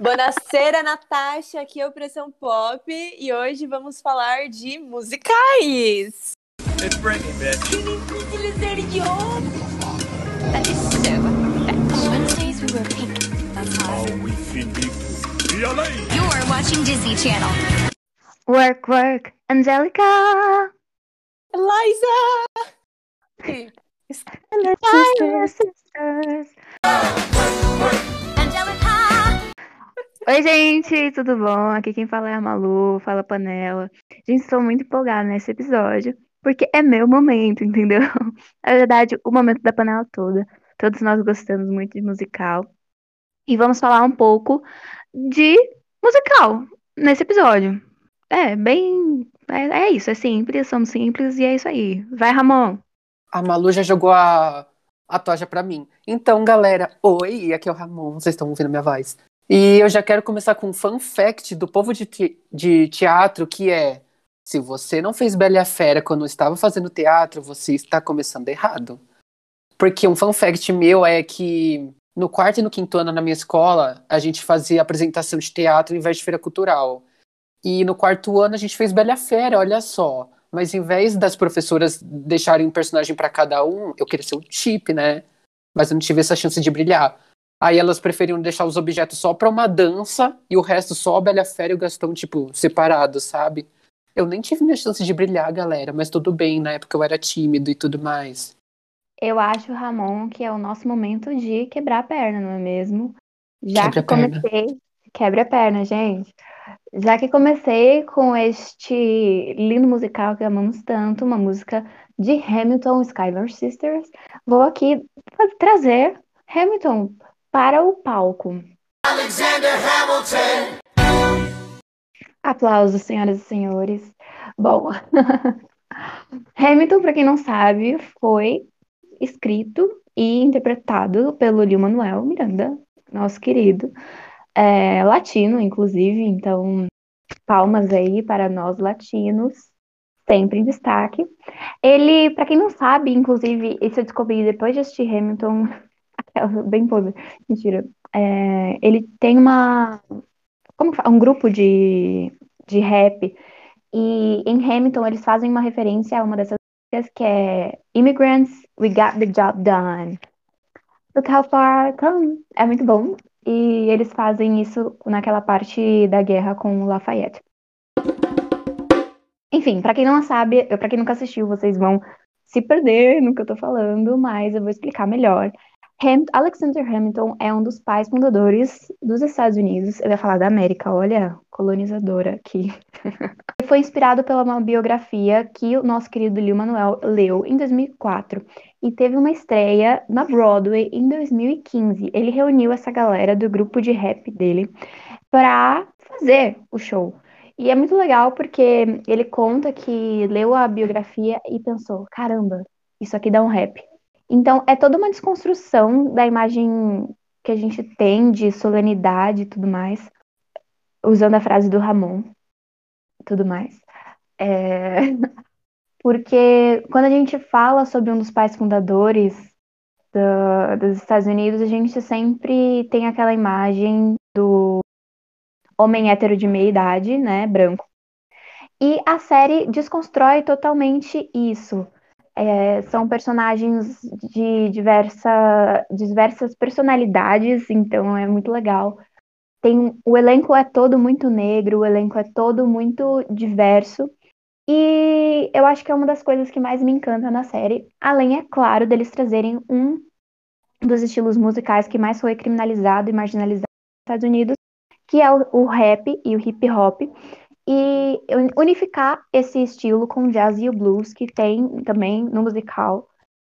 Buonasera, Natasha, aqui é Opressão Pop e hoje vamos falar de musicais. It's Britney, bitch. That is so fetch. Wednesdays we wear pink. That's hot. All we? You're watching Disney Channel. Work, work, Angelica! Eliza! Skylar Sisters. Sisters. Angelica! Oi, gente, tudo bom? Aqui quem fala é a Malu, fala Panela. Gente, estou muito empolgada nesse episódio, porque é meu momento, entendeu? Na verdade, o momento da panela toda. Todos nós gostamos muito de musical. E vamos falar um pouco de musical nesse episódio. É, bem. É, é isso, é simples, somos simples e é isso aí. Vai, Ramon! A Malu já jogou a, a tocha pra mim. Então, galera, oi, aqui é o Ramon, vocês estão ouvindo minha voz. E eu já quero começar com um fun fact do povo de, te- de teatro, que é: se você não fez Bela e a Fera quando estava fazendo teatro, você está começando errado. Porque um fun fact meu é que no quarto e no quinto ano na minha escola, a gente fazia apresentação de teatro em vez de feira cultural. E no quarto ano a gente fez Bela e a Fera, olha só. Mas em vez das professoras deixarem um personagem para cada um, eu queria ser o Chip, né? Mas eu não tive essa chance de brilhar. Aí elas preferiam deixar os objetos só pra uma dança e o resto só a Bela Fera e o Gastão, tipo, separados, sabe? Eu nem tive minha chance de brilhar, galera, mas tudo bem, na época eu era tímido e tudo mais. Eu acho, Ramon, que é o nosso momento de quebrar a perna, não é mesmo? Já Quebra que comecei. Quebra a perna, gente. Já que comecei com este lindo musical que amamos tanto, uma música de Hamilton Skylar Sisters, vou aqui trazer Hamilton para o palco. Aplausos, senhoras e senhores. Bom, Hamilton, para quem não sabe, foi escrito e interpretado pelo Lin-Manuel Miranda, nosso querido, é, latino, inclusive, então palmas aí para nós latinos, sempre em destaque. Ele, para quem não sabe, inclusive, isso eu descobri depois de assistir Hamilton, bem pobre, mentira, é, ele tem uma, como que fala? um grupo de, de rap, e em Hamilton eles fazem uma referência a uma dessas músicas que é Immigrants, We Got the Job Done. Look how far I come. É muito bom. E eles fazem isso naquela parte da guerra com o Lafayette. Enfim, pra quem não sabe, para quem nunca assistiu, vocês vão se perder no que eu tô falando, mas eu vou explicar melhor. Ham- Alexander Hamilton é um dos pais fundadores dos Estados Unidos. Eu ia falar da América, olha, colonizadora aqui. Foi inspirado pela uma biografia que o nosso querido Lin-Manuel leu em 2004 e teve uma estreia na Broadway em 2015. Ele reuniu essa galera do grupo de rap dele para fazer o show. E é muito legal porque ele conta que leu a biografia e pensou: caramba, isso aqui dá um rap. Então é toda uma desconstrução da imagem que a gente tem de solenidade e tudo mais, usando a frase do Ramon, tudo mais. É, Porque quando a gente fala sobre um dos pais fundadores da- dos Estados Unidos, a gente sempre tem aquela imagem do homem hétero de meia idade, né, branco. E a série desconstrói totalmente isso. É, são personagens de diversa, diversas personalidades, então é muito legal. Tem, o elenco é todo muito negro, o elenco é todo muito diverso. E eu acho que é uma das coisas que mais me encanta na série, além, é claro, deles trazerem um dos estilos musicais que mais foi criminalizado e marginalizado nos Estados Unidos, que é o, o rap e o hip hop, e unificar esse estilo com o jazz e o blues, que tem também no musical,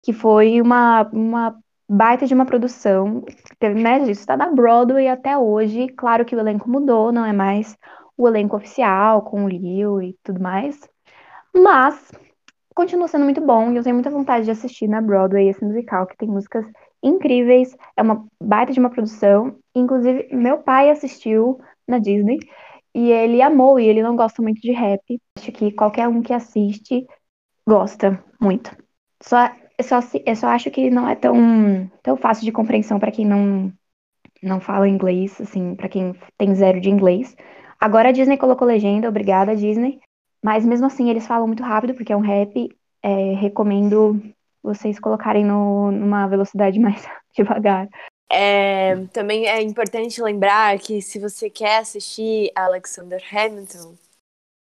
que foi uma, uma baita de uma produção, né, isso está na Broadway até hoje, claro que o elenco mudou, não é mais o elenco oficial, com o Lil e tudo mais, mas continua sendo muito bom e eu tenho muita vontade de assistir na Broadway esse musical, que tem músicas incríveis, é uma baita de uma produção. Inclusive, meu pai assistiu na Disney e ele amou, e ele não gosta muito de rap. Acho que qualquer um que assiste gosta muito. Só, só, eu só acho que não é tão, tão fácil de compreensão para quem não, não fala inglês, assim, pra quem tem zero de inglês. Agora a Disney colocou legenda, obrigada, Disney. Mas mesmo assim, eles falam muito rápido, porque é um rap. É, recomendo vocês colocarem no, numa velocidade mais devagar. É, também é importante lembrar que se você quer assistir Alexander Hamilton,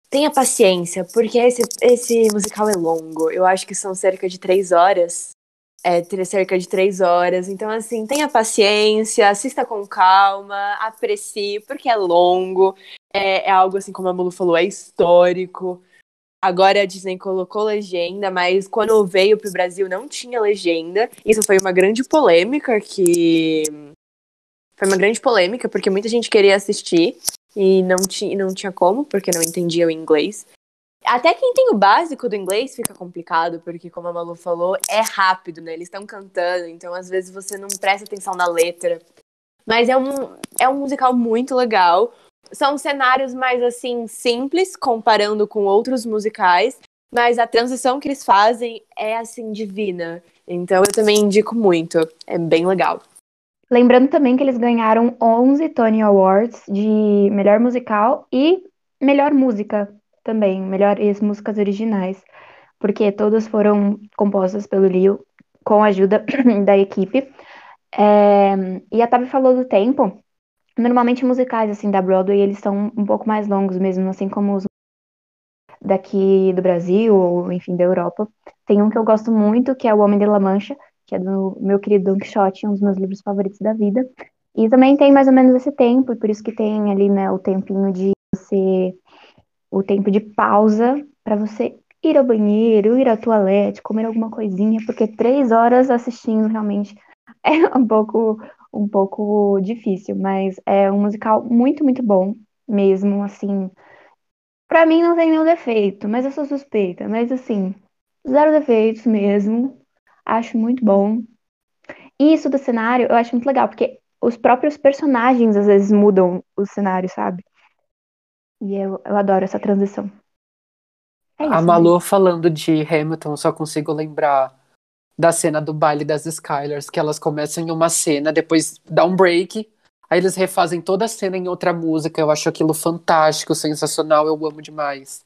tenha paciência, porque esse, esse musical é longo. Eu acho que são cerca de três horas. É, cerca de três horas. Então, assim, tenha paciência, assista com calma, aprecie, porque é longo. É, é algo, assim, como a Mulu falou, é histórico. Agora a Disney colocou legenda, mas quando veio pro Brasil não tinha legenda. Isso foi uma grande polêmica que. Foi uma grande polêmica, porque muita gente queria assistir e não, ti, não tinha como, porque não entendia o inglês. Até quem tem o básico do inglês fica complicado, porque, como a Malu falou, é rápido, né? Eles estão cantando, então às vezes você não presta atenção na letra. Mas é um, é um musical muito legal. São cenários mais assim simples comparando com outros musicais, mas a transição que eles fazem é assim divina. Então eu também indico muito, é bem legal. Lembrando também que eles ganharam 11 Tony Awards de melhor musical e melhor música também, melhores músicas originais, porque todas foram compostas pelo Leo com a ajuda da equipe. É, e a Tabi falou do tempo. Normalmente musicais assim da Broadway eles são um pouco mais longos mesmo, assim como os daqui do Brasil ou enfim da Europa. Tem um que eu gosto muito que é O Homem de La Mancha, que é do meu querido Don Quixote, um dos meus livros favoritos da vida. E também tem mais ou menos esse tempo, e por isso que tem ali, né, o tempinho de você o tempo de pausa para você ir ao banheiro, ir à toalete, comer alguma coisinha, porque três horas assistindo realmente é um pouco um pouco difícil, mas é um musical muito, muito bom mesmo, assim. Pra mim não tem nenhum defeito, mas eu sou suspeita, mas assim, zero defeitos mesmo. Acho muito bom. E isso do cenário eu acho muito legal, porque os próprios personagens às vezes mudam o cenário, sabe? E eu, eu adoro essa transição. É a Malu falando de Hamilton, só consigo lembrar da cena do baile das Skylers, que elas começam em uma cena, depois dá um break, aí eles refazem toda a cena em outra música. Eu acho aquilo fantástico, sensacional, eu amo demais.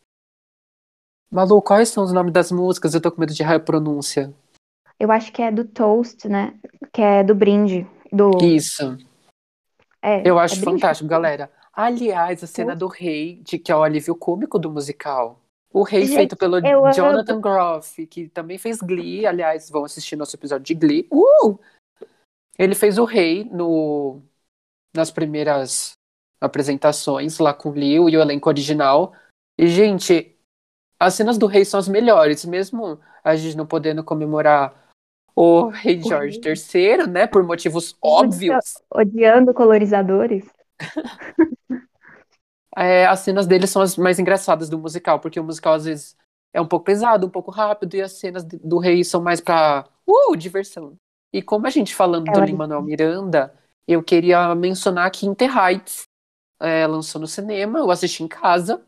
Malu, quais são os nomes das músicas? Eu tô com medo de errar a pronúncia. Eu acho que é do Toast, né? Que é do brinde. Do... Isso. É, eu acho é fantástico, galera. Aliás, a cena do rei, de que é o alívio cômico do musical. O Rei, Gente, feito pelo Jonathan Groff, que também fez Glee. Aliás, vão assistir nosso episódio de Glee. Uh! Ele fez o Rei no, nas primeiras apresentações lá com o Leo e o elenco original. E, gente, as cenas do Rei são as melhores, mesmo a gente não podendo comemorar o Rei George III, né? Por motivos óbvios. Odiando colorizadores. é, as cenas dele são as mais engraçadas do musical, porque o musical às vezes é um pouco pesado, um pouco rápido, e as cenas do rei são mais pra uh, diversão. E como a gente falando é do Lin-Manuel Miranda, eu queria mencionar que Inter Heights é, lançou no cinema, eu assisti em casa,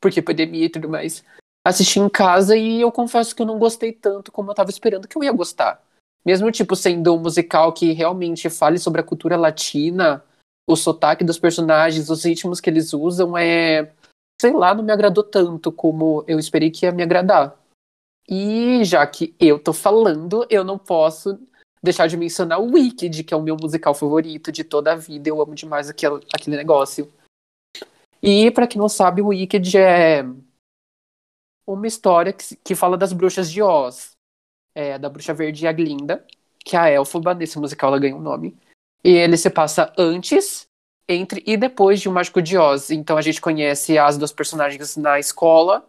porque pandemia e tudo mais. Assisti em casa e eu confesso que eu não gostei tanto como eu tava esperando que eu ia gostar. Mesmo, tipo, sendo um musical que realmente fale sobre a cultura latina, o sotaque dos personagens, os ritmos que eles usam é. Sei lá, não me agradou tanto como eu esperei que ia me agradar. E já que eu tô falando, eu não posso deixar de mencionar o Wicked, que é o meu musical favorito de toda a vida. Eu amo demais aquele, aquele negócio. E, para quem não sabe, o Wicked é uma história que, que fala das bruxas de Oz. É, da Bruxa Verde e a Glinda, que é a Elfaba, nesse musical ela ganha um nome. E ele se passa antes, entre e depois de O Mágico de Oz. Então a gente conhece as duas personagens na escola,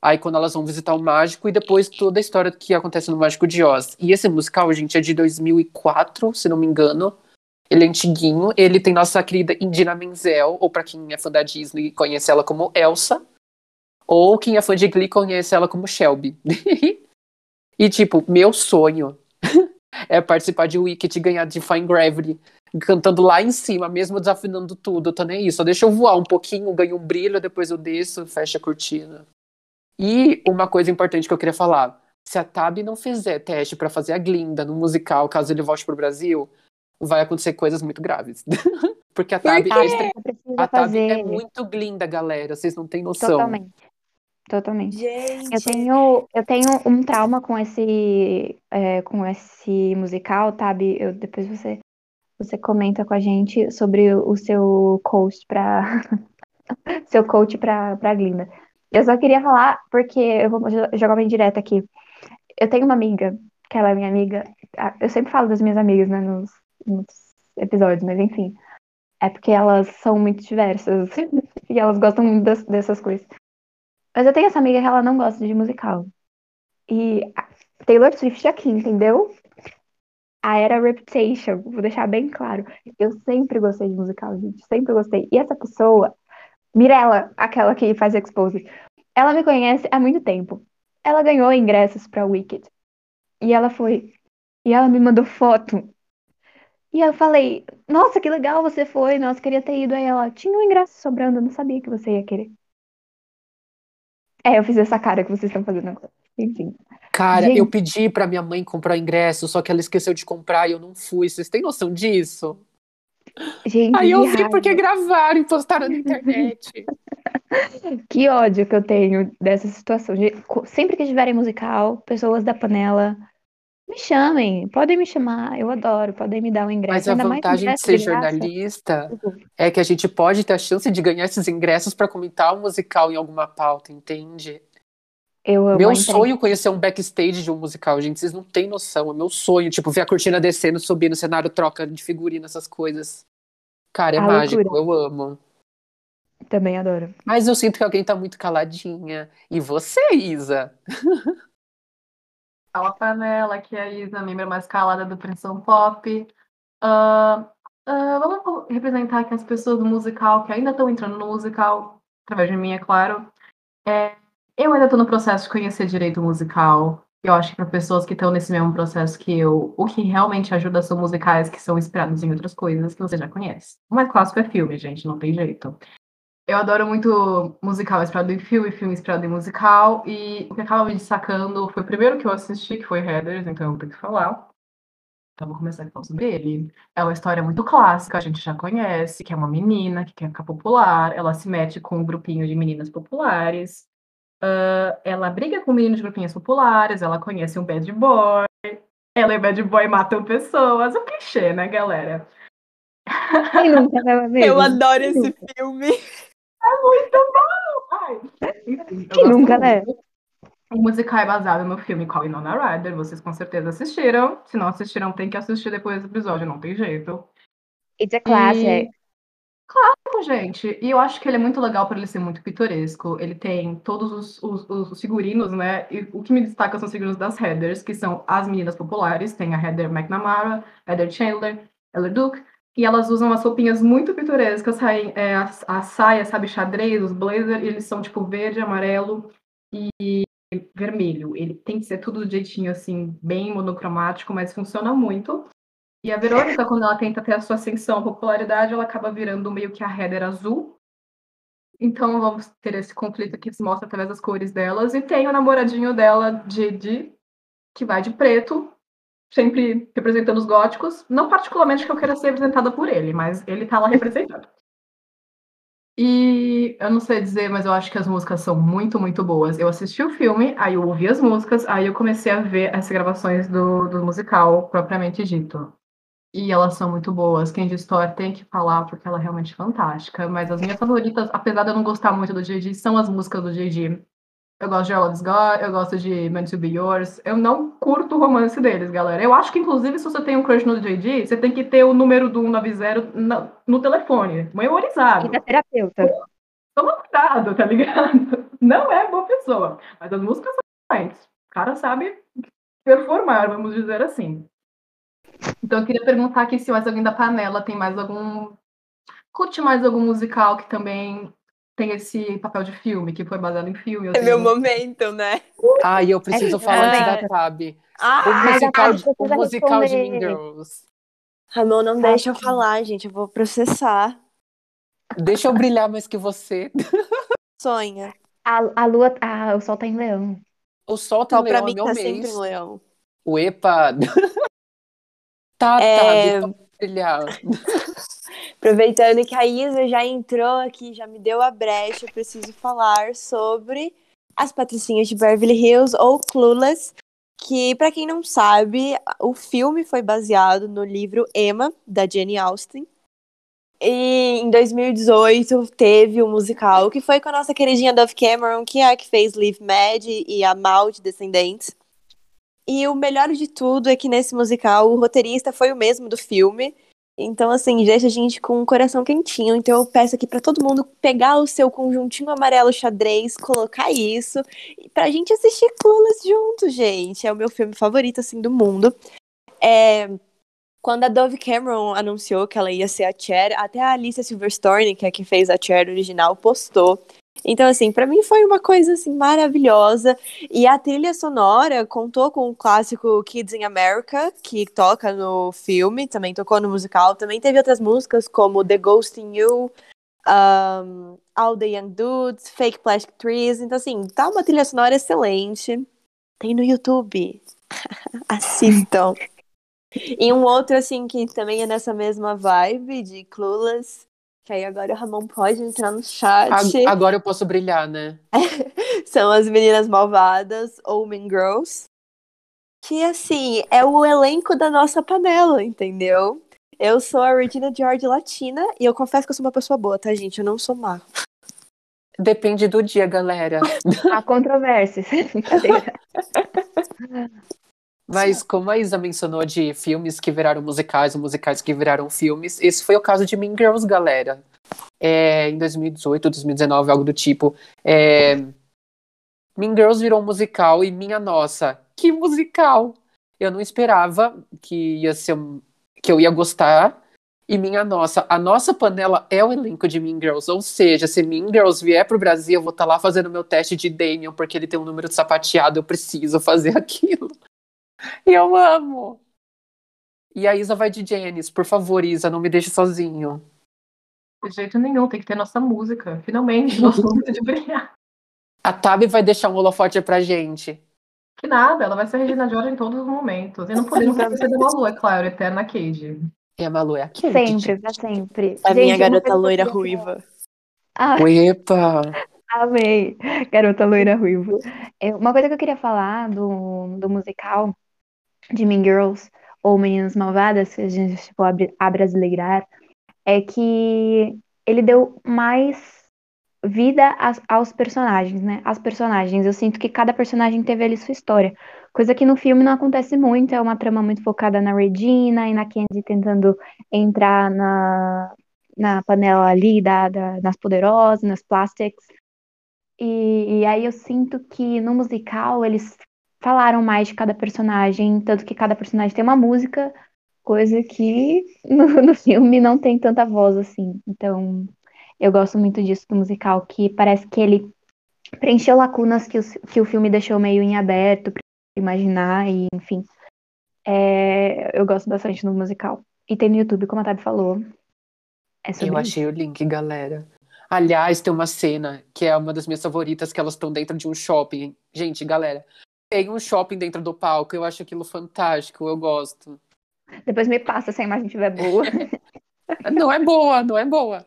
aí quando elas vão visitar o mágico, e depois toda a história que acontece no Mágico de Oz. E esse musical, gente, é de 2004, se não me engano. Ele é antiguinho, ele tem nossa querida Indina Menzel, ou para quem é fã da Disney, conhece ela como Elsa. Ou quem é fã de Glee conhece ela como Shelby. e, tipo, meu sonho é participar de Wicked e ganhar de Fine Gravity, cantando lá em cima, mesmo desafinando tudo, eu tô nem aí. Só deixa eu voar um pouquinho, ganho um brilho, depois eu desço, fecha a cortina. E uma coisa importante que eu queria falar: se a Tab não fizer teste para fazer a Glinda no musical, caso ele volte pro Brasil, vai acontecer coisas muito graves. Porque a Tab, é, precisa a Tab é muito linda, galera. Vocês não têm noção. totalmente. Totalmente. Gente, Eu tenho, eu tenho um trauma com esse, é, com esse musical, Tabi. Eu, depois você, você comenta com a gente sobre o seu coach para seu coach para Glinda. Eu só queria falar porque eu vou jo- jogar uma indireta aqui. Eu tenho uma amiga, que ela é minha amiga. Eu sempre falo das minhas amigas, né, nos, nos episódios, mas enfim. É porque elas são muito diversas e elas gostam muito das- dessas coisas. Mas eu tenho essa amiga que ela não gosta de musical. E Taylor Swift aqui, entendeu? A era Reputation, vou deixar bem claro. Eu sempre gostei de musical, gente, sempre gostei. E essa pessoa, Mirella, aquela que faz Expose, ela me conhece há muito tempo. Ela ganhou ingressos pra Wicked. E ela foi. E ela me mandou foto. E eu falei, nossa, que legal você foi, nossa, queria ter ido. Aí ela, tinha um ingresso sobrando, eu não sabia que você ia querer. É, eu fiz essa cara que vocês estão fazendo agora. Enfim. Cara, Gente. eu pedi pra minha mãe comprar ingresso, só que ela esqueceu de comprar e eu não fui. Vocês têm noção disso? Gente, Aí eu vi raiva. porque gravaram e postaram na internet. Que ódio que eu tenho dessa situação. Sempre que tiverem musical, pessoas da panela, me chamem. Podem me chamar, eu adoro. Podem me dar um ingresso. Mas a Ainda mais vantagem de ser de jornalista é que a gente pode ter a chance de ganhar esses ingressos pra comentar o musical em alguma pauta, entende? Eu amo Meu sonho é conhecer um backstage de um musical, gente. Vocês não têm noção. É meu sonho. Tipo, ver a cortina descendo, subindo, cenário, troca de figurino, essas coisas. Cara, é A mágico. loucura. Eu amo. Também adoro. Mas eu sinto que alguém tá muito caladinha. E você, Isa? Fala Panela, aqui é a Isa, membro mais calada do Pressão Pop. Ah, ah, vamos representar aqui as pessoas do musical que ainda estão entrando no musical, através de mim, é claro. É, eu ainda estou no processo de conhecer direito musical. Eu acho que para pessoas que estão nesse mesmo processo que eu, o que realmente ajuda são musicais que são inspirados em outras coisas que você já conhece. O mais clássico é filme, gente, não tem jeito. Eu adoro muito musical inspirado em filme, filme inspirado em musical, e o que acaba me destacando foi o primeiro que eu assisti, que foi Heathers, então eu tenho que falar. Então vou começar a falar sobre ele. É uma história muito clássica, a gente já conhece, que é uma menina que quer ficar popular, ela se mete com um grupinho de meninas populares, ah, ela briga com meninos de grupinhos populares, ela conhece um bad boy, ela e o bad boy matam pessoas, o clichê, né, galera? Né, eu adoro esse filme. Ai, enfim, eu Quem gosto nunca, muito. né? O musical é baseado no filme Call Winona Ryder, vocês com certeza assistiram. Se não assistiram, tem que assistir depois do episódio, não tem jeito. It's a classic. E- Claro, gente. E eu acho que ele é muito legal por ele ser muito pitoresco. Ele tem todos os, os- os figurinos, né? E o que me destaca são os figurinos das Heathers, que são as meninas populares. Tem a Heather McNamara, Heather Chandler, Ella Duke. E elas usam as roupinhas muito pitorescas, é, a, a saia, sabe, xadrez, os blazer, eles são tipo verde, amarelo e vermelho. Ele tem que ser tudo do jeitinho, assim, bem monocromático, mas funciona muito. E a Verônica, quando ela tenta ter a sua ascensão à popularidade, ela acaba virando meio que a Heather azul. Então vamos ter esse conflito que se mostra através das cores delas. E tem o namoradinho dela, Didi, que vai de preto, sempre representando os góticos. Não particularmente que eu queira ser representada por ele, mas ele tá lá representando. E eu não sei dizer, mas eu acho que as músicas são muito, muito boas. Eu assisti o filme, aí eu ouvi as músicas, aí eu comecei a ver as gravações do, do musical propriamente dito. E elas são muito boas. Quem de Store tem que falar, porque ela é realmente fantástica. Mas as minhas favoritas, apesar de eu não gostar muito do JD, são as músicas do JD. Eu gosto de All of God, eu gosto de Meant to Be Yours. Eu não curto o romance deles, galera. Eu acho que, inclusive, se você tem um crush no JD, você tem que ter o número do 190 na- no telefone, memorizado. E da terapeuta. Toma cuidado, tá ligado? Não é boa pessoa. Mas as músicas são excelentes. O cara sabe performar, vamos dizer assim. Então eu queria perguntar aqui se mais alguém da panela tem mais algum. Curte mais algum musical que também tem esse papel de filme, que foi baseado em filme. É meu momento, né? Ah, e eu preciso É falar antes verdade. da Tab. Ah, O musical, o musical de. Mean Girls. Ramon não deixa eu falar, gente. Eu vou processar. Deixa eu brilhar mais que você. Sonha. A, a lua, ah, o sol tá em leão. O sol tá Só pra leão, mim é meu tá mês. sempre leão. O EPA. tá, É, Tab. brilhar. Aproveitando que a Isa já entrou aqui, já me deu a brecha, eu preciso falar sobre as Patricinhas de Beverly Hills ou Clueless, que para quem não sabe, o filme foi baseado no livro Emma da Jane Austen. E em 2018 teve o um musical que foi com a nossa queridinha Dove Cameron, que é a que fez Live Mad e a Mal de Descendentes. E o melhor de tudo é que nesse musical o roteirista foi o mesmo do filme. Então, assim, deixa a gente com um coração quentinho. Então, eu peço aqui para todo mundo pegar o seu conjuntinho amarelo xadrez, colocar isso, pra gente assistir Clueless junto, gente. É o meu filme favorito, assim, do mundo. É... Quando a Dove Cameron anunciou que ela ia ser a Cher, até a Alicia Silverstone, que é quem fez a Cher original, postou então, assim, para mim foi uma coisa assim maravilhosa. E a trilha sonora contou com o clássico Kids in America, que toca no filme, também tocou no musical. Também teve outras músicas como The Ghost in You, um, All the Young Dudes, Fake Plastic Trees. Então, assim, tá uma trilha sonora excelente. Tem no YouTube. Assistam. e um outro, assim, que também é nessa mesma vibe de Clueless, que aí agora o Ramon pode entrar no chat. Agora eu posso brilhar, né? São as Meninas Malvadas ou Mean Girls. Que, assim, é o elenco da nossa panela, entendeu? Eu sou a Regina George Latina e eu confesso que eu sou uma pessoa boa, tá, gente? Eu não sou má. Depende do dia, galera. Há controvérsias. Mas como a Isa mencionou de filmes que viraram musicais, ou musicais que viraram filmes, esse foi o caso de Mean Girls, galera. É, em 2018, 2019, algo do tipo. É, mean Girls virou um musical e minha nossa, que musical! Eu não esperava que ia ser um, que eu ia gostar. E minha nossa, a nossa panela é o elenco de Mean Girls. Ou seja, se Mean Girls vier pro Brasil, eu vou estar tá lá fazendo meu teste de Damien, porque ele tem um número de sapateado, eu preciso fazer aquilo. E eu amo. E a Isa vai de Janice. Por favor, Isa, não me deixe sozinho. De jeito nenhum, tem que ter nossa música. Finalmente, nosso momento de brilhar. A Tabi vai deixar um holofote pra gente. Que nada, ela vai ser Regina George em todos os momentos. E não podemos esquecer da Malu, é claro, Eterna Cage. E a Malu é aquele. Sempre, pra sempre. A Gente, minha garota loira ruiva. Ah, Epa! amei. Garota loira ruiva. É, Uma coisa que eu queria falar do, do musical de Mean Girls, ou Meninas Malvadas, se a gente abri- abrasileirar, é que ele deu mais vida aos personagens, né? As personagens. Eu sinto que cada personagem teve ali sua história. Coisa que no filme não acontece muito, é uma trama muito focada na Regina e na Candy tentando entrar na, na panela ali da, da- nas poderosas, nas plastics. E, e aí eu sinto que no musical eles falaram mais de cada personagem, tanto que cada personagem tem uma música, coisa que no, no filme não tem tanta voz assim. Então, eu gosto muito disso do musical, que parece que ele preencheu lacunas que o, que o filme deixou meio em aberto para imaginar, e enfim. É, eu gosto bastante do musical. E tem no YouTube, como a Tabi falou. É Eu achei o link, galera. Aliás, tem uma cena que é uma das minhas favoritas, que elas estão dentro de um shopping. Gente, galera, tem um shopping dentro do palco, eu acho aquilo fantástico, eu gosto. Depois me passa se a imagem estiver boa. Não é boa, não é boa.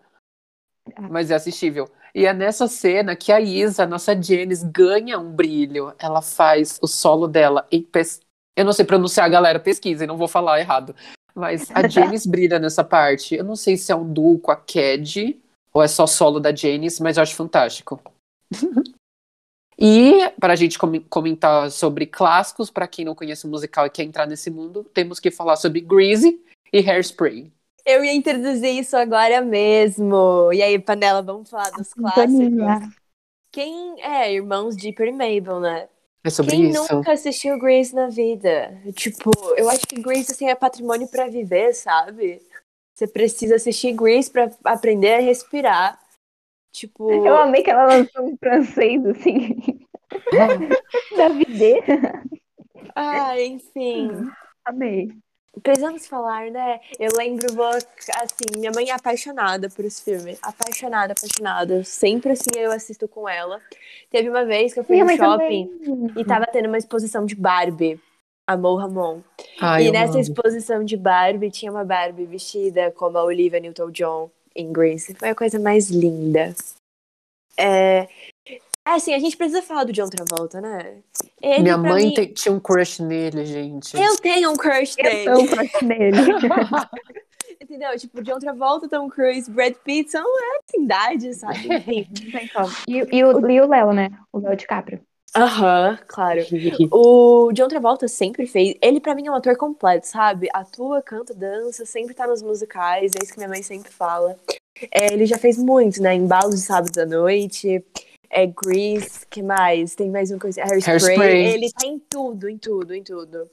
Ah. Mas é assistível. E é nessa cena que a Isa, a nossa Janice, ganha um brilho. Ela faz o solo dela em pes... Eu não sei pronunciar, galera, pesquisem, não vou falar errado. Mas a Janice brilha nessa parte. Eu não sei se é um duo com a Cad ou é só solo da Janice, mas eu acho fantástico. e para a gente com- comentar sobre clássicos, para quem não conhece o musical e quer entrar nesse mundo, temos que falar sobre Greasy e Hairspray. Eu ia introduzir isso agora mesmo. E aí, Panela, vamos falar dos clássicos? Sintonia. Quem é irmãos Dipper e Mabel, né? É sobre Quem isso? nunca assistiu Grace na vida? Tipo, eu acho que Grace assim, é patrimônio pra viver, sabe? Você precisa assistir Grace pra aprender a respirar. Tipo, Eu amei que ela lançou um francês, assim, da vida. ah, enfim. Amei. Precisamos falar, né? Eu lembro, vou- assim, minha mãe é apaixonada por esse filme. Apaixonada, apaixonada. Sempre assim eu assisto com ela. Teve uma vez que eu fui Minha no shopping também. e tava tendo uma exposição de Barbie. Amou Ramon. Ai, e nessa amo. exposição de Barbie, tinha uma Barbie vestida como a Olivia Newton-John em Grease. Foi a coisa mais linda. É... Assim, a gente precisa falar do John Travolta, né? Ele, Minha mãe mim- te- tinha um crush nele, gente. Eu tenho um crush Eu nele. sou um crush nele. Entendeu? Tipo, John Travolta, Tom Cruise, Brad Pitt são é, idade, sabe? Enfim. Não tem como. E, e o, e o Léo, né? O Léo DiCaprio. Aham, claro. O John Travolta sempre fez. Ele, pra mim, é um ator completo, sabe? Atua, canta, dança, sempre tá nos musicais, é isso que minha mãe sempre fala. É, ele já fez muito, né? Embalos de sábado à noite, é Grease, que mais? Tem mais uma coisa. Hairspray. Hairspray. Ele tá em tudo, em tudo, em tudo.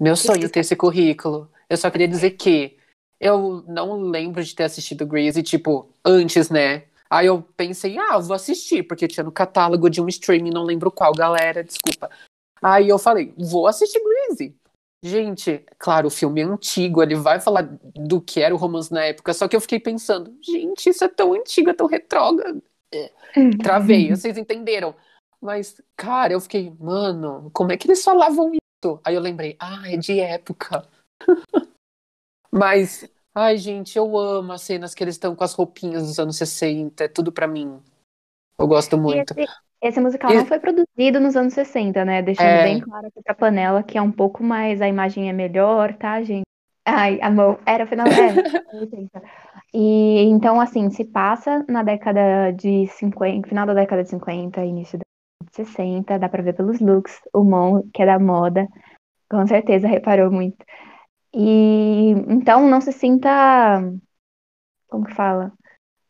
Meu sonho ter esse currículo. Eu só queria dizer que eu não lembro de ter assistido Grease, tipo, antes, né? Aí eu pensei, ah, eu vou assistir, porque tinha no catálogo de um streaming, não lembro qual, galera, desculpa. Aí eu falei, vou assistir Grease. Gente, claro, o filme é antigo, ele vai falar do que era o romance na época, só que eu fiquei pensando, gente, isso é tão antigo, é tão retrógrado. Travei, vocês entenderam. Mas, cara, eu fiquei, mano, como é que eles falavam isso? Aí eu lembrei, ah, é de época. Mas, ai, gente, eu amo as cenas que eles estão com as roupinhas dos anos 60, é tudo pra mim. Eu gosto muito. esse, esse musical E- não foi produzido nos anos 60, né? Deixando É. bem claro aqui pra panela que é um pouco mais, a imagem é melhor, tá, gente? Ai, amor, era final, é, 80. E então, assim, se passa na década de 50, final da década de 50, início da década de 60, dá pra ver pelos looks, o Mon, que é da moda, com certeza reparou muito. E então não se sinta, como que fala?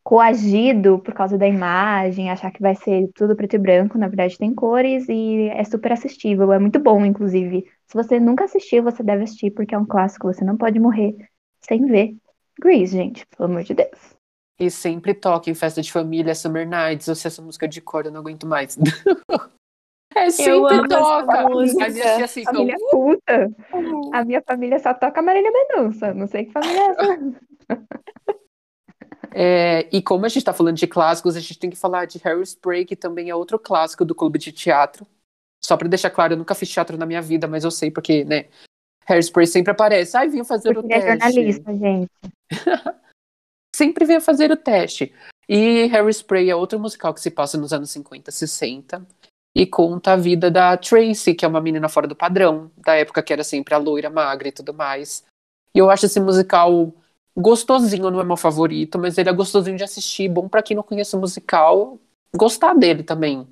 coagido por causa da imagem, achar que vai ser tudo preto e branco, na verdade tem cores e é super assistível, é muito bom, inclusive. Se você nunca assistiu, você deve assistir, porque é um clássico, você não pode morrer sem ver. Grease, gente, pelo amor de Deus. E sempre toca em festa de família, Summer Nights, ou se essa música de cor eu não aguento mais. é, sempre toca. música. As minhas tias ficam, Família culta. A minha família só toca Marília Mendonça, não sei que família é essa. É, e como a gente tá falando de clássicos, a gente tem que falar de Hairspray, que também é outro clássico do clube de teatro. Só pra deixar claro, eu nunca fiz teatro na minha vida, mas eu sei porque, né? Hairspray sempre aparece. Ai, vim fazer Porque o ele é teste. jornalista, gente. Sempre vinha fazer o teste. E Hairspray é outro musical que se passa nos anos 50, 60. E conta a vida da Tracy, que é uma menina fora do padrão, da época que era sempre a loira magra e tudo mais. E eu acho esse musical gostosinho, não é meu favorito, mas ele é gostosinho de assistir, bom pra quem não conhece o musical, gostar dele também.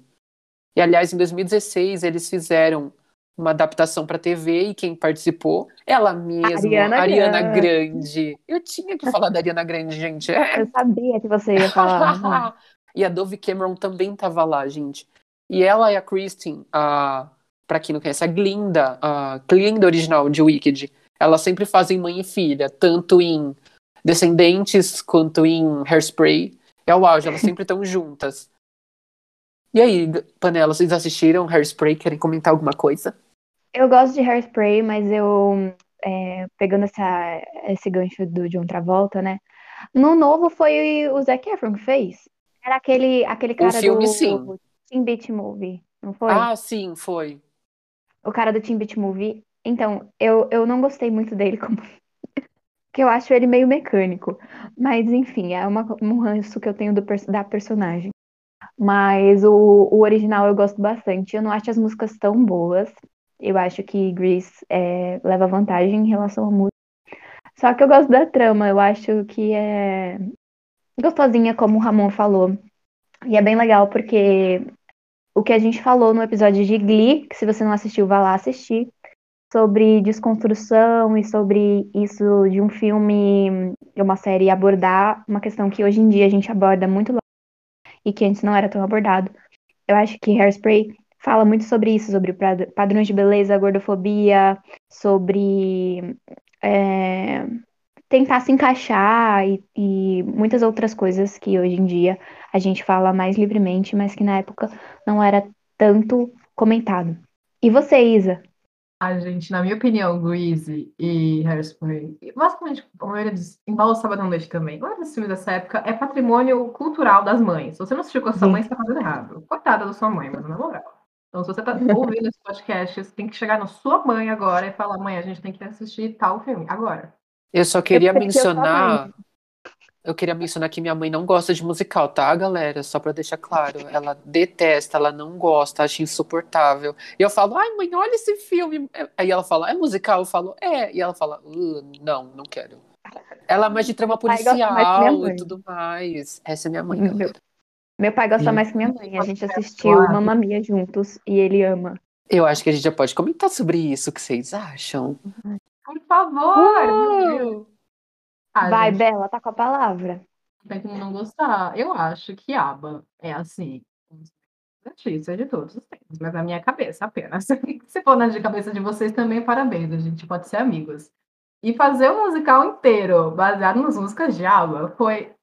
E aliás, em 2016 eles fizeram uma adaptação pra TV e quem participou, ela mesma, Ariana Ariana Grande. Grande. Eu tinha que falar da Ariana Grande, gente. É. Eu sabia que você ia falar. e a Dove Cameron também tava lá, gente. E ela e a Kristen, a, pra quem não conhece, a Glinda, a Glinda original de Wicked, elas sempre fazem mãe e filha, tanto em Descendentes quanto em Hairspray. É o auge, elas sempre estão juntas. E aí, Panela, vocês assistiram Hairspray? Querem comentar alguma coisa? Eu gosto de Hairspray, mas eu, é, pegando essa, esse gancho do John Travolta, né? No novo foi o Zac Efron que fez. Era aquele, aquele cara filme, do sim. Teen Beat Movie, não foi? Ah, sim, foi. O cara do Teen Beat Movie. Então, eu, eu não gostei muito dele como... que eu acho ele meio mecânico. Mas, enfim, é uma, um ranço que eu tenho do, da personagem. Mas o, o original eu gosto bastante. Eu não acho as músicas tão boas. Eu acho que Grease é, leva vantagem em relação à música. Só que eu gosto da trama. Eu acho que é gostosinha, como o Ramon falou. E é bem legal porque o que a gente falou no episódio de Glee, que se você não assistiu, vá lá assistir, sobre desconstrução e sobre isso de um filme, de uma série abordar uma questão que hoje em dia a gente aborda muito lá e que antes não era tão abordado. Eu acho que Hairspray fala muito sobre isso, sobre padrões de beleza, gordofobia, sobre é, tentar se encaixar e, e muitas outras coisas que hoje em dia a gente fala mais livremente, mas que na época não era tanto comentado. E você, Isa? A gente, na minha opinião, Grease e Hairspray, basicamente a maioria dos Embalo Sábado à Noite também, a maioria dos filmes dessa época é patrimônio cultural das mães. Se você não assistiu com a sua Sim. mãe, você tá fazendo errado. Coitada da sua mãe, mas na moral. Então, se você tá ouvindo esse podcast, você tem que chegar na sua mãe agora e falar, mãe, a gente tem que assistir tal filme, agora. Eu só queria porque eu mencionar. Eu queria mencionar que minha mãe não gosta de musical, tá, galera? Só pra deixar claro. Ela detesta, ela não gosta, acha insuportável. E eu falo, ai, mãe, olha esse filme. Aí ela fala, é musical? Eu falo, é. E ela fala, "Uh, não, não quero. Ela é mais de trama policial e tudo mais. Essa é minha mãe, Meu-. Meu pai gosta mais que minha mãe. A gente assistiu Claro. Mamma Mia juntos e ele ama. Eu acho que a gente já pode comentar sobre isso, o que vocês acham? Por favor! Deus. Ah, Vai, gente, Bela, tá com a palavra. não tem como não gostar. Eu acho que ABBA é assim. Artista de todos os tempos, mas na minha cabeça apenas. Se for na de cabeça de vocês também, parabéns, a gente pode ser amigos. E fazer o musical inteiro baseado nas músicas de ABBA foi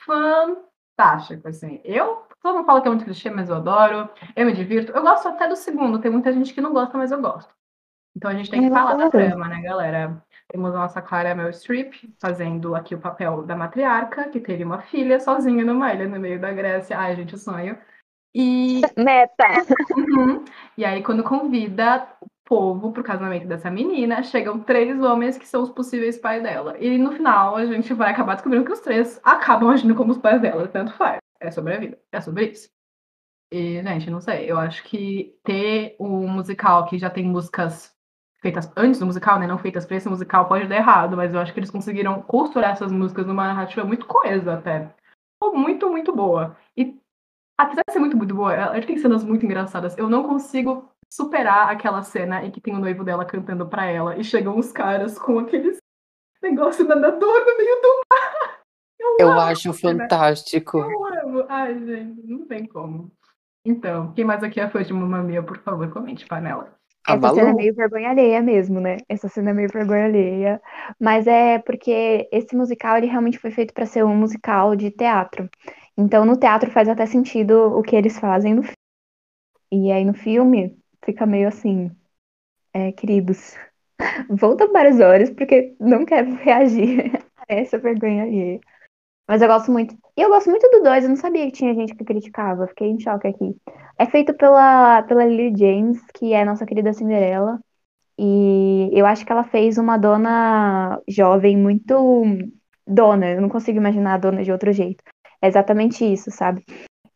fantástico, assim. Eu, todo mundo fala que é muito clichê, mas eu adoro, eu me divirto. Eu gosto até do segundo, tem muita gente que não gosta, mas eu gosto. Então a gente tem que falar da trama, né, galera? Temos a nossa Clara Meryl Streep fazendo aqui o papel da matriarca, que teve uma filha sozinha numa ilha no meio da Grécia. Ai, gente, o sonho. E Meta! Uhum. E aí, quando convida o povo pro casamento dessa menina, chegam três homens que são os possíveis pais dela. E no final, a gente vai acabar descobrindo que os três acabam agindo como os pais dela. Tanto faz. É sobre a vida. É sobre isso. E, gente, não sei. Eu acho que ter um musical que já tem músicas feitas antes do musical, né? Não feitas pra esse musical pode dar errado, mas eu acho que eles conseguiram costurar essas músicas numa narrativa muito coesa até. Ficou Muito, muito boa. E apesar de ser muito, muito boa, ela tem cenas muito engraçadas. Eu não consigo superar aquela cena em que tem o noivo dela cantando pra ela e chegam os caras com aqueles negócio nadador no meio do mar. Eu acho fantástico. Eu amo. Ai, gente, não tem como. Então, quem mais aqui é fã de Mamma Mia, por favor, comente, panela. A Essa cena é Malu. meio vergonha alheia mesmo, né? Essa cena é meio vergonha alheia. Mas é porque esse musical, ele realmente foi feito para ser um musical de teatro. Então, no teatro faz até sentido o que eles fazem no filme. E aí, no filme, fica meio assim, é, queridos, voltam para os olhos, porque não quero reagir a essa vergonha alheia. Mas eu gosto muito. E eu gosto muito do 2, eu não sabia que tinha gente que criticava, fiquei em choque aqui. É feito pela, pela Lily James, que é a nossa querida Cinderela. E eu acho que ela fez uma dona jovem muito dona. Eu não consigo imaginar a dona de outro jeito. É exatamente isso, sabe?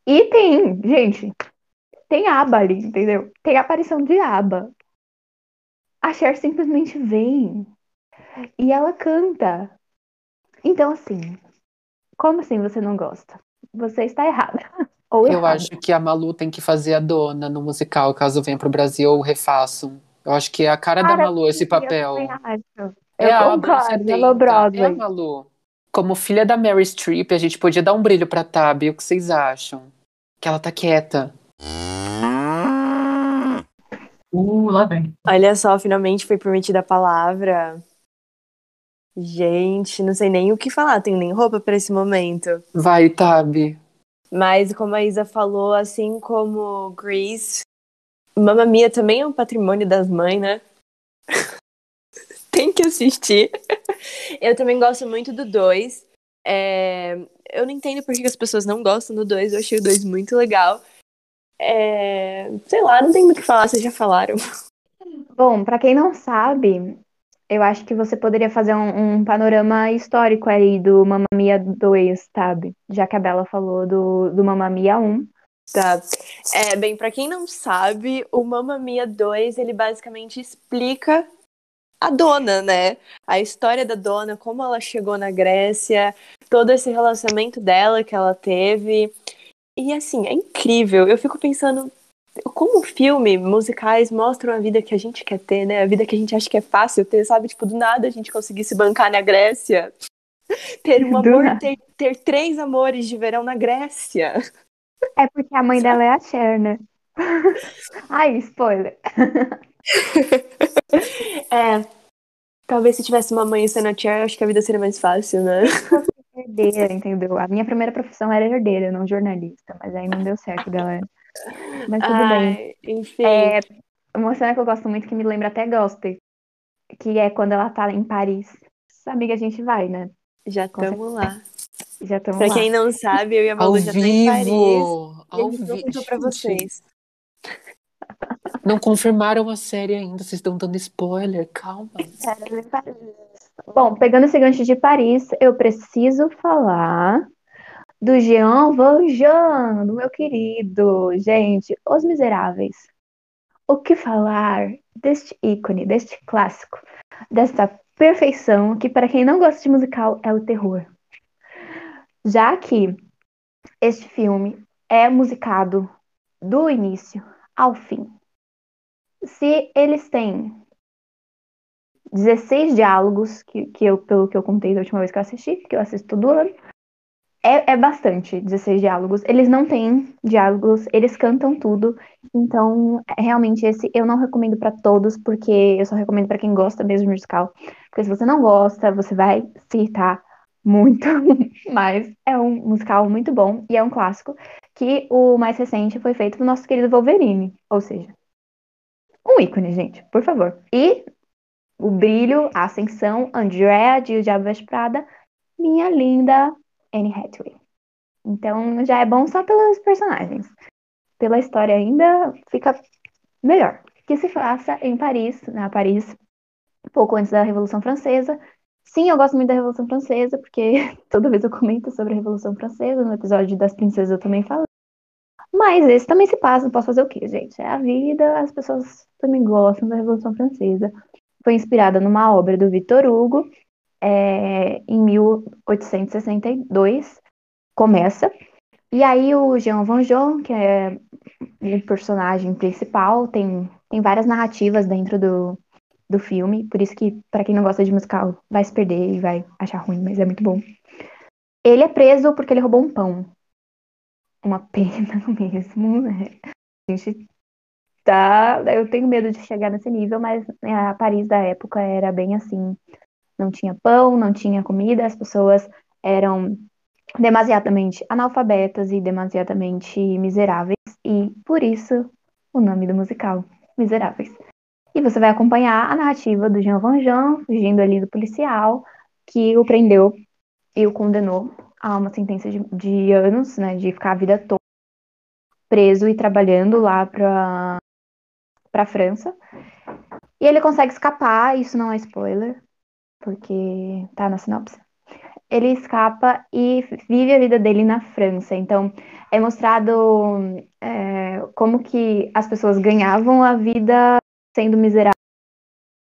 E tem, gente, tem aba ali, entendeu? Tem aparição de aba. A Cher simplesmente vem e ela canta. Então, assim, como assim você não gosta? Você está errada. Ou Eu errado. acho que a Malu tem que fazer a dona no musical, caso venha pro Brasil ou refaçam. Eu acho que é a cara da Cara, Malu esse papel. Eu acho. É Eu a concordo, 70. alô, Broadway. É a Malu. Como filha da Mary Streep, a gente podia dar um brilho pra Tabby. O que vocês acham? Que ela tá quieta. Uh, lá vem. Olha só, finalmente foi permitida a palavra. Gente, não sei nem o que falar, tenho nem roupa para esse momento. Vai, Tabby. Mas como a Isa falou, assim como Grease, Mamma Mia também é um patrimônio das mães, né? Tem que assistir. Eu também gosto muito do 2. Eu não entendo por que as pessoas não gostam do 2, eu achei o 2 muito legal. É, Sei lá, não tem muito o que falar, vocês já falaram. Bom, pra quem não sabe, eu acho que você poderia fazer um, um panorama histórico aí do Mamma Mia 2, sabe? Já que a Bela falou do, do Mamma Mia 1. Tá. É, bem, pra quem não sabe, o Mamma Mia 2, ele basicamente explica a dona, né? A história da dona, como ela chegou na Grécia, todo esse relacionamento dela que ela teve. E assim, é incrível. Eu fico pensando como filme, musicais mostram a vida que a gente quer ter, né? A vida que a gente acha que é fácil ter, sabe? Tipo, do nada a gente conseguir se bancar na Grécia. Ter um Do amor, ter, ter três amores de verão na Grécia. É porque a mãe dela é a Cher, né? Ai, spoiler. É. Talvez se tivesse uma mãe sendo a Cher, acho que a vida seria mais fácil, né? Herdeira, entendeu? A minha primeira profissão era herdeira, não jornalista. Mas aí não deu certo, galera. Mas tudo bem. Ai, enfim. É, uma cena que eu gosto muito, que me lembra até Gospel, que é quando ela tá em Paris. Amiga, a gente vai, né? já estamos lá. Já estamos Pra lá. quem não sabe, eu e a Ao Malu já tá em Paris. vivo! E a Ao vivo. pra vocês. Não confirmaram a série ainda, vocês estão dando spoiler, calma. Bom, pegando esse gancho de Paris, eu preciso falar do Jean Valjean, do meu querido. Gente, Os Miseráveis. O que falar deste ícone, deste clássico, desta perfeição que, para quem não gosta de musical, é o terror. Já que este filme é musicado do início ao fim. Se eles têm 16 diálogos, que, que eu, pelo que eu contei da última vez que eu assisti, que eu assisto todo ano, é, é bastante 16 diálogos. Eles não têm diálogos, eles cantam tudo. Então, realmente, esse eu não recomendo para todos, porque eu só recomendo para quem gosta mesmo de musical. Porque se você não gosta, você vai se irritar muito. Mas é um musical muito bom e é um clássico. Que o mais recente foi feito pelo nosso querido Wolverine. Ou seja, um ícone, gente, por favor. E o brilho, a ascensão, Andrea de O Diabo Prada, minha linda Anne Hathaway. Então já é bom só pelos personagens. Pela história ainda fica melhor. Que se faça em Paris, na Paris, pouco antes da Revolução Francesa. Sim, eu gosto muito da Revolução Francesa, porque toda vez eu comento sobre a Revolução Francesa, no episódio das princesas eu também falo. Mas esse também se passa, não posso fazer o quê, gente? É a vida, as pessoas também gostam da Revolução Francesa. Foi inspirada numa obra do Victor Hugo, é, em 1862, começa. E aí o Jean Valjean, que é o personagem principal, tem, tem várias narrativas dentro do, do filme, por isso que, para quem não gosta de musical, vai se perder e vai achar ruim, mas é muito bom. Ele é preso porque ele roubou um pão. Uma pena mesmo. Né? A gente tá. Eu tenho medo de chegar nesse nível, mas né, a Paris da época era bem assim. Não tinha pão, não tinha comida, as pessoas eram demasiadamente analfabetas e demasiadamente miseráveis, e por isso o nome do musical, Miseráveis. E você vai acompanhar a narrativa do Jean Valjean, fugindo ali do policial, que o prendeu e o condenou a uma sentença de, de anos, né, de ficar a vida toda preso e trabalhando lá para para França. E ele consegue escapar, isso não é spoiler, porque tá na sinopse. Ele escapa e vive a vida dele na França. Então, é mostrado é, como que as pessoas ganhavam a vida sendo miseráveis.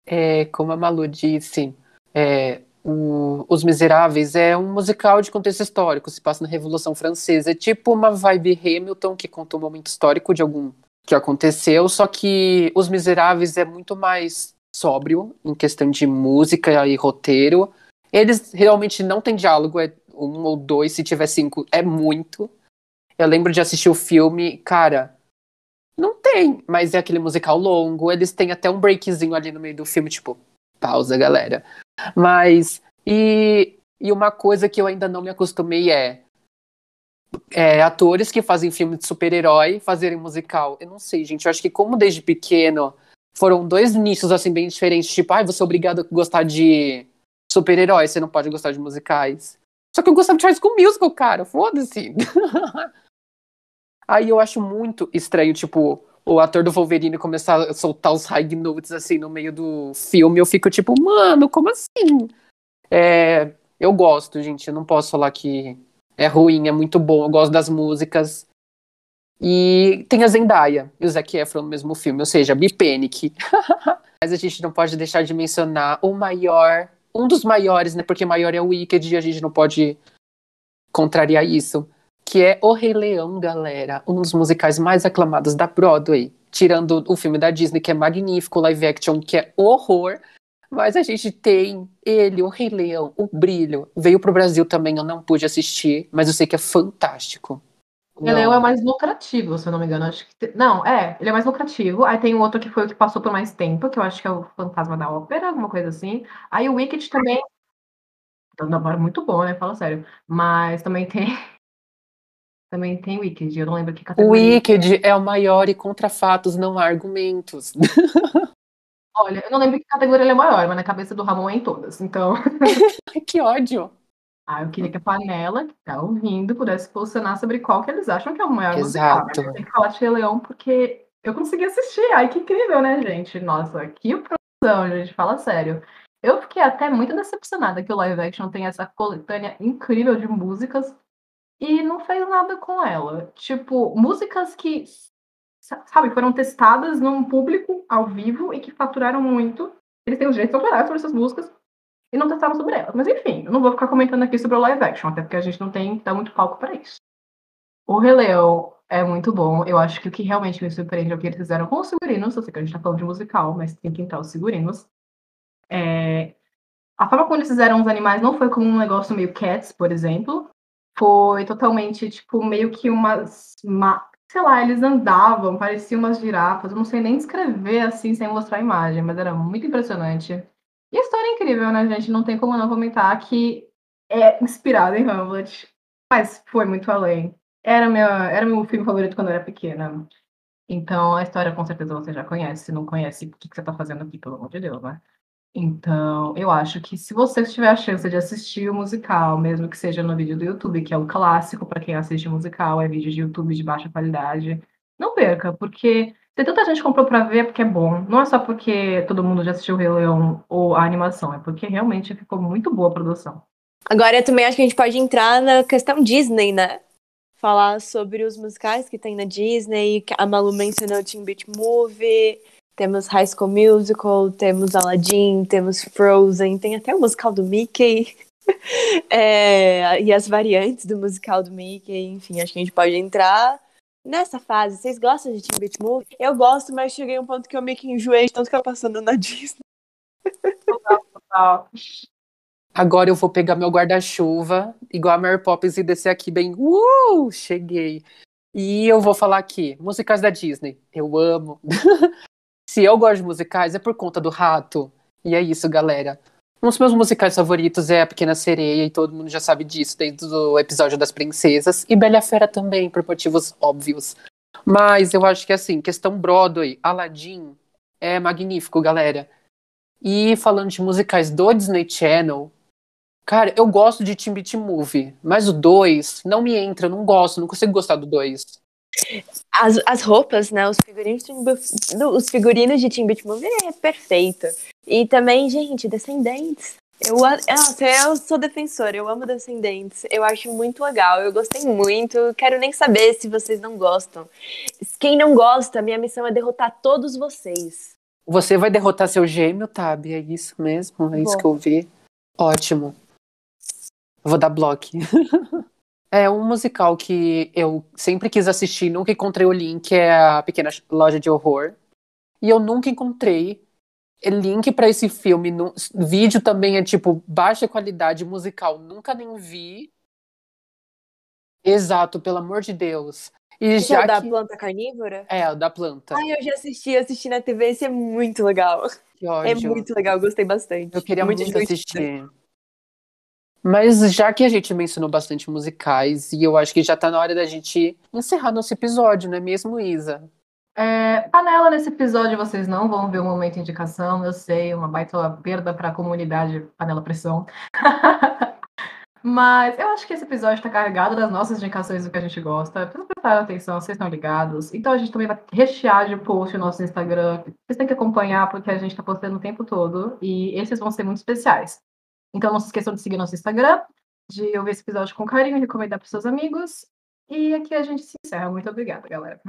É, como a Malu disse, é, o, Os Miseráveis é um musical de contexto histórico, se passa na Revolução Francesa. É tipo uma vibe Hamilton, que conta um momento histórico de algum que aconteceu, só que Os Miseráveis é muito mais sóbrio em questão de música e roteiro. Eles realmente não têm diálogo, é um ou dois, se tiver cinco, é muito. Eu lembro de assistir o filme, cara, não tem, mas é aquele musical longo. Eles têm até um breakzinho ali no meio do filme, tipo, pausa, galera. Mas, e, e uma coisa que eu ainda não me acostumei é, é atores que fazem filme de super-herói fazerem musical. Eu não sei, gente. Eu acho que, como desde pequeno foram dois nichos, assim, bem diferentes. Tipo, ai, ah, você é obrigado a gostar de super-heróis, você não pode gostar de musicais. Só que eu gostava de High School Musical, cara. Foda-se. Aí eu acho muito estranho, tipo, o ator do Wolverine começar a soltar os high notes assim no meio do filme. Eu fico tipo, mano, como assim? É, eu gosto, gente. Eu não posso falar que é ruim, é muito bom. Eu gosto das músicas. E tem a Zendaya e o Zac Efron no mesmo filme, ou seja, Bipanic. Mas a gente não pode deixar de mencionar o maior, um dos maiores, né? Porque maior é o Wicked e a gente não pode contrariar isso que é O Rei Leão, galera, um dos musicais mais aclamados da Broadway, tirando o filme da Disney, que é magnífico, live action, que é horror, mas a gente tem ele, O Rei Leão, O Brilho, veio pro Brasil também, eu não pude assistir, mas eu sei que é fantástico. O Rei Leão é mais lucrativo, se eu não me engano, acho que... Não, é, ele é mais lucrativo, aí tem o outro que foi o que passou por mais tempo, que eu acho que é o Fantasma da Ópera, alguma coisa assim, aí o Wicked também... Então, é muito bom, né? Fala sério. Mas também tem também tem Wicked, eu não lembro que categoria. O Wicked é o maior e contra fatos não há argumentos. Olha, eu não lembro que categoria ele é maior, mas na cabeça do Ramon é em todas, então. que ódio! Ah, eu queria que a panela que tá ouvindo pudesse posicionar sobre qual que eles acham que é o maior Exato. musical. Tem que falar de Rei Leão porque eu consegui assistir. Ai, que incrível, né, gente? Nossa, que produção, gente. Fala sério. Eu fiquei até muito decepcionada que o live action tem essa coletânea incrível de músicas e não fez nada com ela. Tipo, músicas que, sabe, foram testadas num público ao vivo e que faturaram muito. Eles têm os direitos autorais sobre essas músicas e não testaram sobre elas. Mas enfim, eu não vou ficar comentando aqui sobre o live action, até porque a gente não tem que dar muito palco para isso. O Rei Leão é muito bom. Eu acho que o que realmente me surpreende é o que eles fizeram com os figurinos. Eu sei que a gente tá falando de musical, mas tem que entrar os figurinos. É... A forma como eles fizeram os animais não foi como um negócio meio Cats, por exemplo. Foi totalmente, tipo, meio que umas. Uma... Sei lá, eles andavam, pareciam umas girafas. Eu não sei nem descrever assim sem mostrar a imagem, mas era muito impressionante. E a história é incrível, né, gente? Não tem como não comentar que é inspirada em Hamlet, mas foi muito além. Era, meu, era meu filme favorito quando eu era pequena. Então, a história com certeza você já conhece. Se não conhece, o que, que você tá fazendo aqui, pelo amor de Deus, né? Então, eu acho que se você tiver a chance de assistir o musical, mesmo que seja no vídeo do YouTube, que é o clássico para quem assiste musical, é vídeo de YouTube de baixa qualidade, não perca, porque se tanta gente comprou para ver é porque é bom. Não é só porque todo mundo já assistiu o Rei Leão ou a animação, é porque realmente ficou muito boa a produção. Agora, eu também acho que a gente pode entrar na questão Disney, né? Falar sobre os musicais que tem na Disney. A Malu mencionou Teen Beach Movie, temos High School Musical, temos Aladdin, temos Frozen, tem até o musical do Mickey. é, e as variantes do musical do Mickey, enfim, acho que a gente pode entrar nessa fase. Vocês gostam de Beach Movie? Eu gosto, mas cheguei a um ponto que eu meio que enjoei de tanto que passando na Disney. Total, total. Agora eu vou pegar meu guarda-chuva, igual a Mary Poppins, e descer aqui bem. Uh! Cheguei. E eu vou falar aqui: musicais da Disney. Eu amo. Se eu gosto de musicais, é por conta do rato. E é isso, galera. Um dos meus musicais favoritos é A Pequena Sereia, e todo mundo já sabe disso, desde o episódio das princesas. E Bela Fera também, por motivos óbvios. Mas eu acho que, assim, questão Broadway, Aladdin é magnífico, galera. E falando de musicais do Disney Channel, Cara, eu gosto de Team Beat Movie, mas o 2 não me entra, não gosto, não consigo gostar do 2. As, as roupas, né? Os figurinos, de, os figurinos de Team Beat Movie é perfeito. E também, gente, Descendentes. Eu, nossa, eu sou defensora, eu amo Descendentes. Eu acho muito legal, eu gostei muito. Quero nem saber se vocês não gostam. Quem não gosta, minha missão é derrotar todos vocês. Você vai derrotar seu gêmeo, Tabi? É isso mesmo? É Vou. isso que eu vi. Ótimo. Vou dar bloco. é um musical que eu sempre quis assistir, nunca encontrei o link, é a Pequena Loja de Horror. E eu nunca encontrei link para esse filme. No, vídeo também é tipo baixa qualidade musical, nunca nem vi. Exato, pelo amor de Deus. E esse já é o da que... planta carnívora? É, o da planta. Ai, eu já assisti, assisti na TV, esse é muito legal. É muito legal, gostei bastante. Eu queria muito, muito assistir. Mas já que a gente mencionou bastante musicais, e eu acho que já tá na hora da gente encerrar nosso episódio, não é mesmo, Isa? É, panela nesse episódio vocês não vão ver o momento indicação, eu sei, uma baita perda para a comunidade Panela Pressão. Mas eu acho que esse episódio está carregado das nossas indicações do que a gente gosta. Vocês prestaram atenção, vocês estão ligados. Então a gente também vai rechear de post o nosso Instagram. Vocês têm que acompanhar porque a gente está postando o tempo todo e esses vão ser muito especiais. Então não se esqueçam de seguir nosso Instagram, de ouvir esse episódio com carinho, recomendar para seus amigos. E aqui a gente se encerra. Muito obrigada, galera.